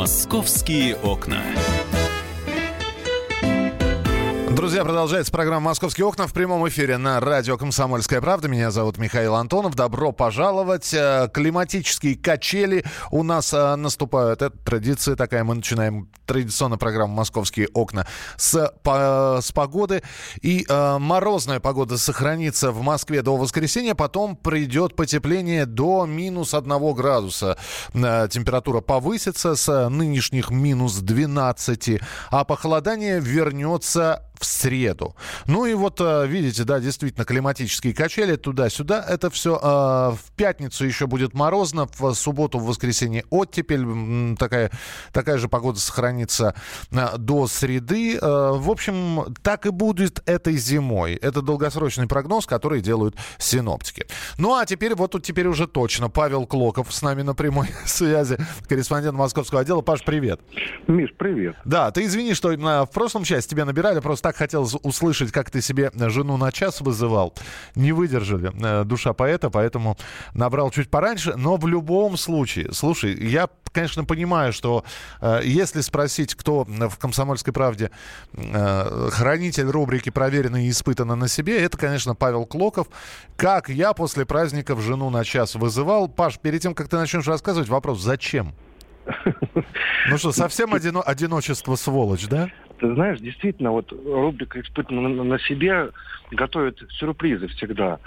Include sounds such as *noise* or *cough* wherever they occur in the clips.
«Московские окна». Друзья, продолжается программа «Московские окна» в прямом эфире на радио «Комсомольская правда». Меня зовут Михаил Антонов. Добро пожаловать. Э, климатические качели у нас э, наступают. Это традиция такая. Мы начинаем традиционно программу «Московские окна» с, по, с погоды. И э, морозная погода сохранится в Москве до воскресенья. Потом придет потепление до минус 1 градуса. Э, температура повысится с нынешних минус 12. А похолодание вернется в среду. Ну и вот, э, видите, да, действительно, климатические качели туда-сюда. Это все э, в пятницу еще будет морозно, в субботу, в воскресенье оттепель. Такая, такая же погода сохранится э, до среды. В общем, так и будет этой зимой. Это долгосрочный прогноз, который делают синоптики. Ну а теперь, вот тут теперь уже точно. Павел Клоков с нами на прямой *laughs* связи, корреспондент московского отдела. Паш, привет. Миш, привет. Да, ты извини, что в прошлом части тебя набирали, просто так хотелось услышать, как ты себе жену на час вызывал. Не выдержали э, душа поэта, поэтому набрал чуть пораньше. Но в любом случае, слушай, я, конечно, понимаю, что э, если спросить, кто в «Комсомольской правде» э, хранитель рубрики «Проверено и испытано на себе», это, конечно, Павел Клоков. Как я после праздников жену на час вызывал. Паш, перед тем, как ты начнешь рассказывать, вопрос, зачем? Ну что, совсем *laughs* одино- одиночество сволочь, да? Ты знаешь, действительно, вот рубрика «Испытано на, на себе» готовит сюрпризы всегда.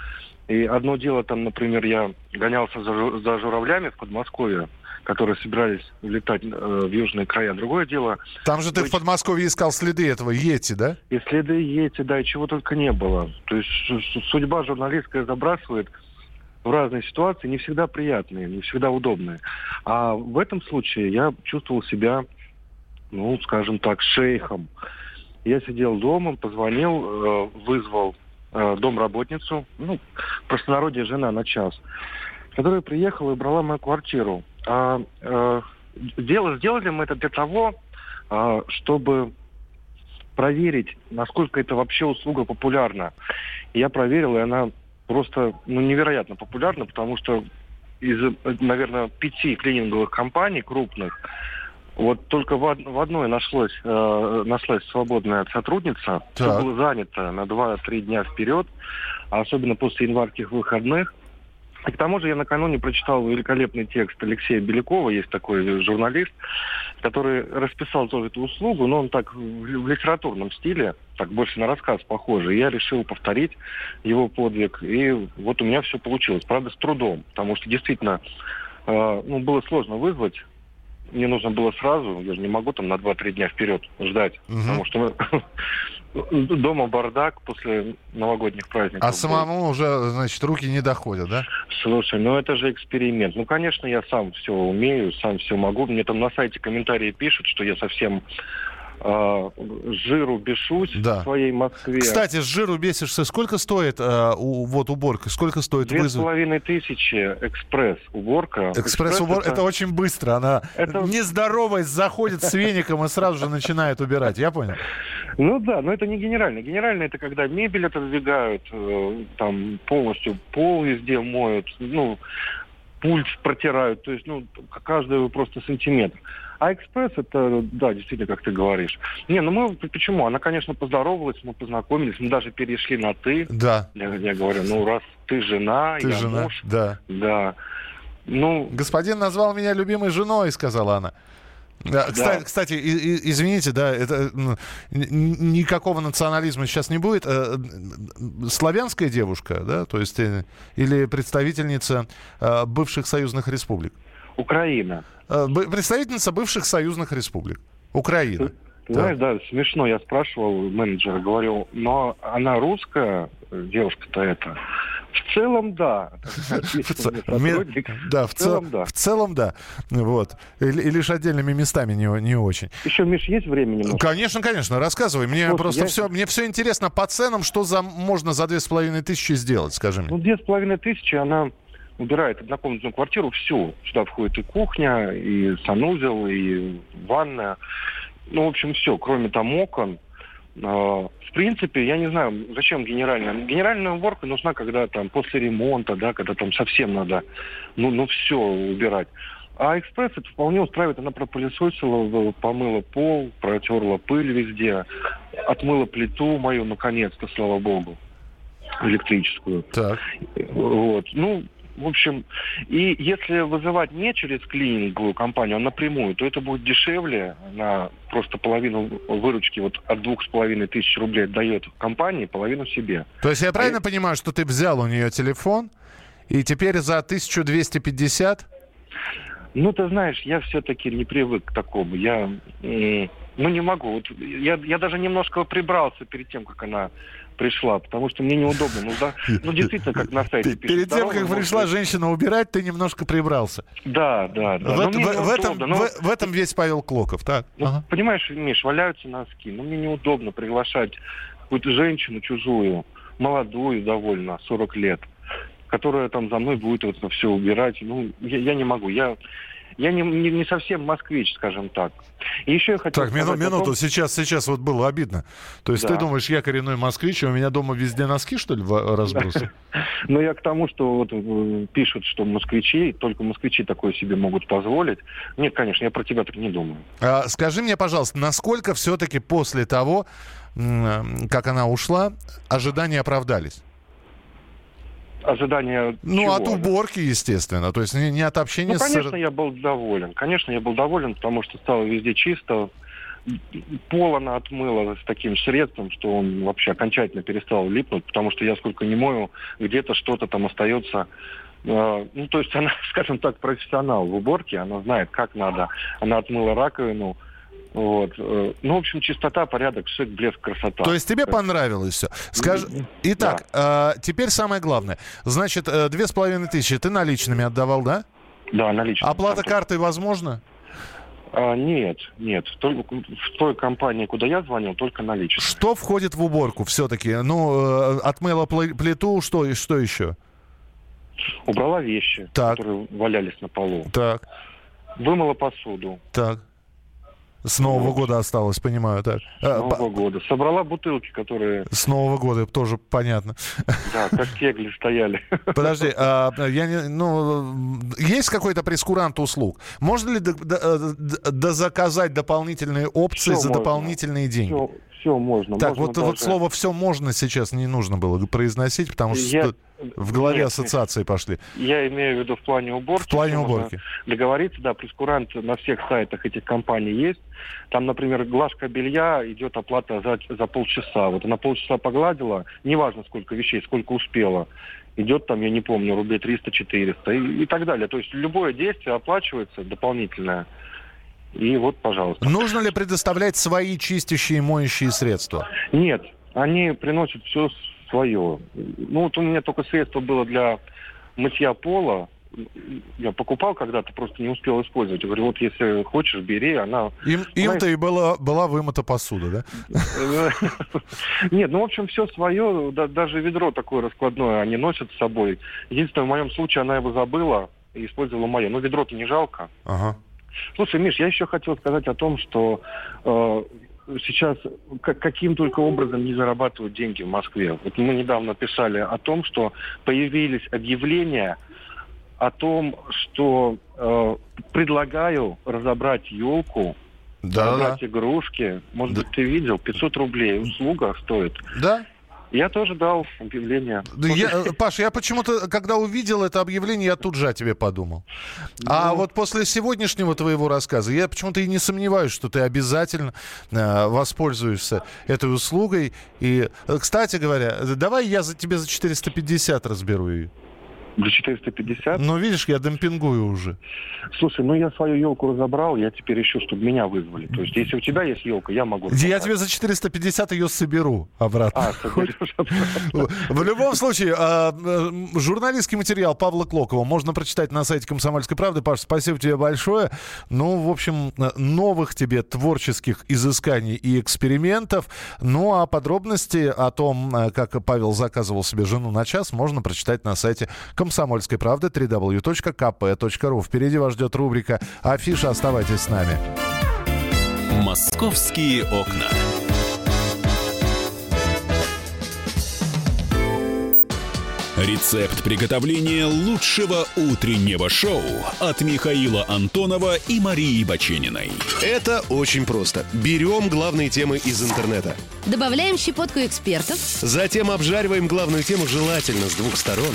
И одно дело, там, например, я гонялся за, за журавлями в Подмосковье, которые собирались летать э, в южные края. Другое дело... Там же ты быть... в Подмосковье искал следы этого Йети, да? И следы Йети, да, и чего только не было. То есть судьба журналистская забрасывает в разные ситуации, не всегда приятные, не всегда удобные. А в этом случае я чувствовал себя ну, скажем так, шейхом. Я сидел дома, позвонил, э, вызвал э, домработницу, ну, простонародье жена на час, которая приехала и брала мою квартиру. А, э, дело, сделали мы это для того, э, чтобы проверить, насколько это вообще услуга популярна. Я проверил, и она просто ну, невероятно популярна, потому что из, наверное, пяти клининговых компаний крупных вот только в, в одной нашлось, э, нашлась свободная сотрудница. Так. Все было занято на 2-3 дня вперед, а особенно после январских выходных. И к тому же я накануне прочитал великолепный текст Алексея Белякова, есть такой журналист, который расписал тоже эту услугу, но он так в, в литературном стиле, так больше на рассказ похоже. И я решил повторить его подвиг, и вот у меня все получилось. Правда, с трудом, потому что действительно э, ну, было сложно вызвать мне нужно было сразу, я же не могу там на 2-3 дня вперед ждать, угу. потому что *laughs* дома бардак после новогодних праздников. А самому уже, значит, руки не доходят, да? Слушай, ну это же эксперимент. Ну, конечно, я сам все умею, сам все могу. Мне там на сайте комментарии пишут, что я совсем жиру бешусь да. в своей Москве. Кстати, с жиру бесишься. Сколько стоит э, у, вот уборка? Сколько стоит Две с половиной тысячи экспресс уборка. Экспресс уборка это... это очень быстро. Она это... нездоровая заходит с веником и сразу же начинает убирать. Я понял. Ну да, но это не генерально. Генерально это когда мебель отодвигают, э, там полностью пол везде моют, ну пульс протирают, то есть ну каждый просто сантиметр. А экспресс это, да, действительно, как ты говоришь. Не, ну мы, почему? Она, конечно, поздоровалась, мы познакомились, мы даже перешли на «ты». Да. Я, я говорю, ну раз ты жена, ты я жена, муж. Да. Да. Ну... Господин назвал меня любимой женой, сказала она. Да, кстати, да. кстати, извините, да, это никакого национализма сейчас не будет. Э, славянская девушка, да, то есть э, или представительница э, бывших союзных республик? Украина. Представительница бывших союзных республик. Украина. Ты да. знаешь, да, смешно. Я спрашивал менеджера, говорил, но она русская, девушка-то эта. В целом, да. Да, в целом, да. В целом, да. Вот. И лишь отдельными местами не, не очень. Еще, Миш, есть время немного? Конечно, конечно. Рассказывай. Мне просто все, мне все интересно по ценам, что за, можно за две с половиной тысячи сделать, скажи мне. Ну, две с половиной тысячи, она убирает однокомнатную квартиру всю. Сюда входит и кухня, и санузел, и ванная. Ну, в общем, все, кроме там окон. А, в принципе, я не знаю, зачем генеральная. Генеральная уборка нужна, когда там после ремонта, да, когда там совсем надо, ну, ну все убирать. А экспресс это вполне устраивает. Она пропылесосила, помыла пол, протерла пыль везде, отмыла плиту мою, наконец-то, слава богу, электрическую. Так. Вот. Ну, в общем, и если вызывать не через клининговую компанию, а напрямую, то это будет дешевле на просто половину выручки вот от двух с половиной тысяч рублей дает компании, половину себе. То есть я правильно а понимаю, что ты взял у нее телефон, и теперь за 1250 ну, ты знаешь, я все-таки не привык к такому. Я, ну, не могу. Вот я, я даже немножко прибрался перед тем, как она пришла, потому что мне неудобно. Ну, да, ну действительно, как на сайте пишут. Перед тем, как пришла женщина убирать, ты немножко прибрался. Да, да, да. В, в, в, этом, но... в, в этом весь Павел Клоков, так? Ну, ага. Понимаешь, Миш, валяются носки. Ну, мне неудобно приглашать какую-то женщину чужую, молодую довольно, 40 лет, которая там за мной будет вот это все убирать. Ну, я, я не могу. Я я не, не, не совсем москвич, скажем так. И еще я хотел Так, мину, минуту, том... сейчас, сейчас вот было обидно. То есть да. ты думаешь, я коренной москвич, а у меня дома везде носки, что ли, разбросы? *laughs* Ну, я к тому, что вот э, пишут, что москвичи, только москвичи такое себе могут позволить. Нет, конечно, я про тебя так не думаю. А, скажи мне, пожалуйста, насколько все-таки после того, как она ушла, ожидания оправдались? Ожидания Ну, чего? от уборки, естественно. То есть не, не от общения ну, конечно, с... я был доволен. Конечно, я был доволен, потому что стало везде чисто. Пол она отмыла с таким средством, что он вообще окончательно перестал липнуть, потому что я сколько не мою, где-то что-то там остается а, ну, то есть она, *laughs* скажем так, профессионал в уборке, она знает, как надо. Она отмыла раковину, вот. Э, ну, в общем, чистота, порядок, шик, блеск, красота. То есть тебе понравилось все. Скажи... Итак, да. э, теперь самое главное. Значит, э, две с половиной тысячи ты наличными отдавал, да? Да, наличными. Оплата картой возможно? А, нет, нет. Только в той компании, куда я звонил, только наличные. Что входит в уборку все-таки? Ну, э, отмыла плиту, что, что еще? Убрала вещи, так. которые валялись на полу. Так. Вымыла посуду. Так. С Нового вот. года осталось, понимаю, так. С а, Нового года. Собрала бутылки, которые... С Нового года, тоже понятно. Да, как кегли стояли. Подожди, а, я не, ну, есть какой-то прескурант услуг? Можно ли дозаказать дополнительные опции все за можно. дополнительные деньги? Все, все можно. Так, можно вот, даже... вот слово «все можно» сейчас не нужно было произносить, потому что я... в голове Нет, ассоциации пошли. Я имею в виду в плане уборки. В плане уборки. Договориться, да, прескурант на всех сайтах этих компаний есть. Там, например, глажка белья, идет оплата за, за полчаса. Вот она полчаса погладила, неважно сколько вещей, сколько успела. Идет там, я не помню, рублей 300-400 и, и так далее. То есть любое действие оплачивается дополнительное. И вот, пожалуйста. Нужно ли предоставлять свои чистящие и моющие средства? Нет, они приносят все свое. Ну вот у меня только средство было для мытья пола. Я покупал когда-то, просто не успел использовать. Я говорю, вот если хочешь, бери, она... Им, им-то и была, была вымыта посуда, да? *laughs* Нет, ну, в общем, все свое, даже ведро такое раскладное они носят с собой. Единственное, в моем случае она его забыла и использовала мое. Но ведро-то не жалко. Ага. Слушай, Миш, я еще хотел сказать о том, что э, сейчас как, каким только образом не зарабатывают деньги в Москве. Вот мы недавно писали о том, что появились объявления о том, что э, предлагаю разобрать елку, да, разобрать да. игрушки. Может да. быть, ты видел, 500 рублей услуга стоит. Да? Я тоже дал объявление. Я, э, Паша, я почему-то, когда увидел это объявление, я тут же о тебе подумал. А ну... А вот после сегодняшнего твоего рассказа, я почему-то и не сомневаюсь, что ты обязательно э, воспользуешься этой услугой. И, э, кстати говоря, давай я за тебе за 450 разберу ее. За 450? Ну, видишь, я демпингую уже. Слушай, ну я свою елку разобрал, я теперь ищу, чтобы меня вызвали. То есть, если у тебя есть елка, я могу... Разобрать. Я тебе за 450 ее соберу обратно. А, В любом случае, а, журналистский материал Павла Клокова можно прочитать на сайте «Комсомольской правды». Паш, спасибо тебе большое. Ну, в общем, новых тебе творческих изысканий и экспериментов. Ну, а подробности о том, как Павел заказывал себе жену на час, можно прочитать на сайте комсомольской правды www.kp.ru. Впереди вас ждет рубрика «Афиша». Оставайтесь с нами. «Московские окна». Рецепт приготовления лучшего утреннего шоу от Михаила Антонова и Марии Бачениной. Это очень просто. Берем главные темы из интернета. Добавляем щепотку экспертов. Затем обжариваем главную тему желательно с двух сторон.